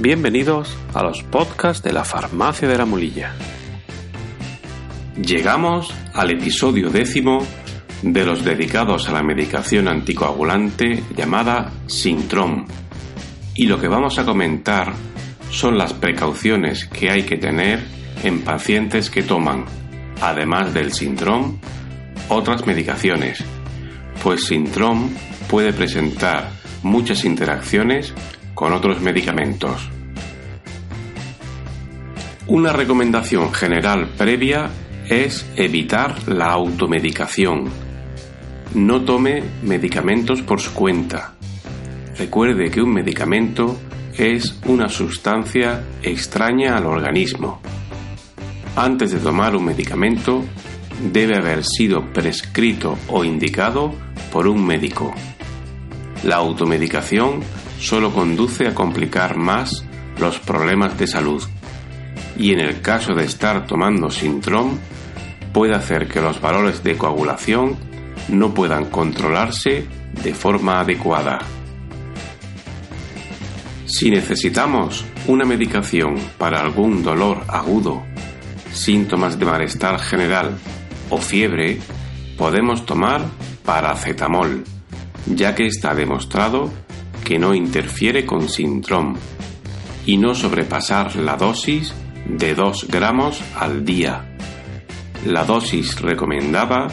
Bienvenidos a los podcasts de la Farmacia de la Mulilla. Llegamos al episodio décimo de los dedicados a la medicación anticoagulante llamada Sintrom. Y lo que vamos a comentar son las precauciones que hay que tener en pacientes que toman, además del Sintrom, otras medicaciones, pues Sintrom puede presentar muchas interacciones con otros medicamentos. Una recomendación general previa es evitar la automedicación. No tome medicamentos por su cuenta. Recuerde que un medicamento es una sustancia extraña al organismo. Antes de tomar un medicamento, debe haber sido prescrito o indicado por un médico. La automedicación solo conduce a complicar más los problemas de salud y en el caso de estar tomando Sintrom puede hacer que los valores de coagulación no puedan controlarse de forma adecuada. Si necesitamos una medicación para algún dolor agudo, síntomas de malestar general o fiebre, podemos tomar paracetamol, ya que está demostrado que no interfiere con Sintrom y no sobrepasar la dosis de 2 gramos al día. La dosis recomendada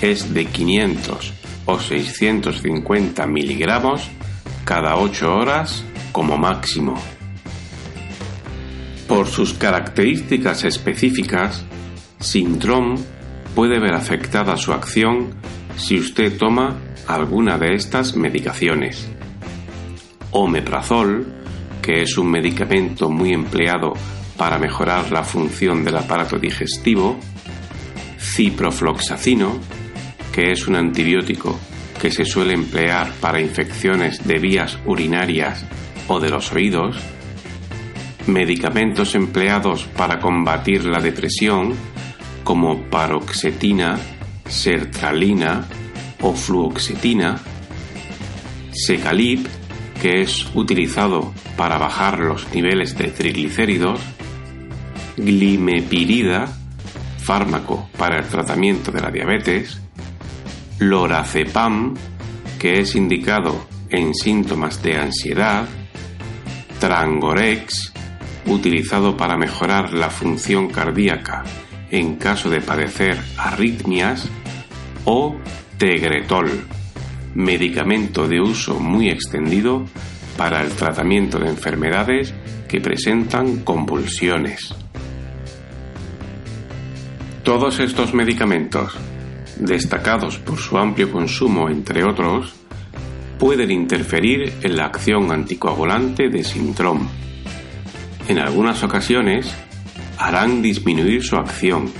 es de 500 o 650 miligramos cada 8 horas como máximo. Por sus características específicas, Sintrom puede ver afectada su acción si usted toma alguna de estas medicaciones omeprazol, que es un medicamento muy empleado para mejorar la función del aparato digestivo, ciprofloxacino, que es un antibiótico que se suele emplear para infecciones de vías urinarias o de los oídos, medicamentos empleados para combatir la depresión como paroxetina, sertralina o fluoxetina, secalib, que es utilizado para bajar los niveles de triglicéridos, glimepirida, fármaco para el tratamiento de la diabetes, lorazepam, que es indicado en síntomas de ansiedad, trangorex, utilizado para mejorar la función cardíaca en caso de padecer arritmias, o tegretol, medicamento de uso muy extendido para el tratamiento de enfermedades que presentan convulsiones. Todos estos medicamentos, destacados por su amplio consumo entre otros, pueden interferir en la acción anticoagulante de Sintrom. En algunas ocasiones harán disminuir su acción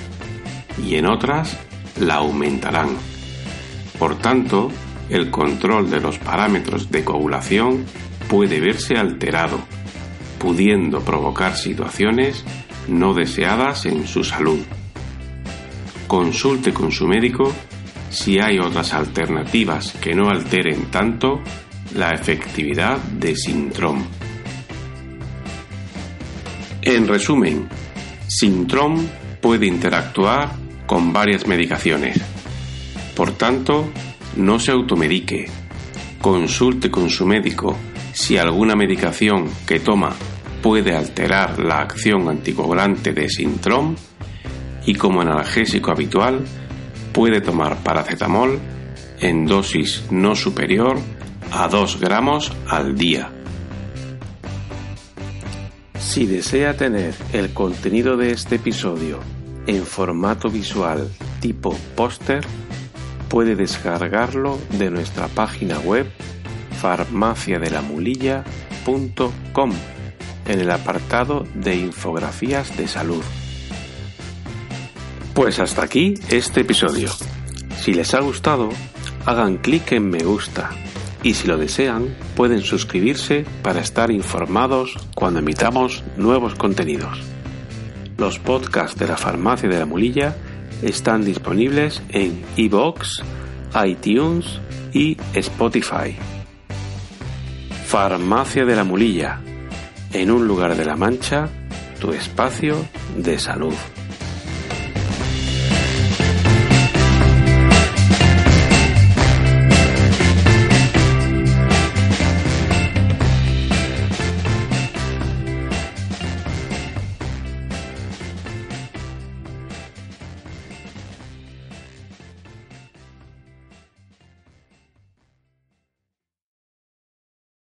y en otras la aumentarán. Por tanto, el control de los parámetros de coagulación puede verse alterado, pudiendo provocar situaciones no deseadas en su salud. Consulte con su médico si hay otras alternativas que no alteren tanto la efectividad de Sintrom. En resumen, Sintrom puede interactuar con varias medicaciones. Por tanto, no se automedique. Consulte con su médico si alguna medicación que toma puede alterar la acción anticoagulante de Sintrom y como analgésico habitual puede tomar paracetamol en dosis no superior a 2 gramos al día. Si desea tener el contenido de este episodio en formato visual tipo póster, puede descargarlo de nuestra página web farmaciadelamulilla.com en el apartado de infografías de salud. Pues hasta aquí este episodio. Si les ha gustado, hagan clic en me gusta y si lo desean pueden suscribirse para estar informados cuando emitamos nuevos contenidos. Los podcasts de la Farmacia de la Mulilla están disponibles en iBox, iTunes y Spotify. Farmacia de la Mulilla, en un lugar de la Mancha, tu espacio de salud.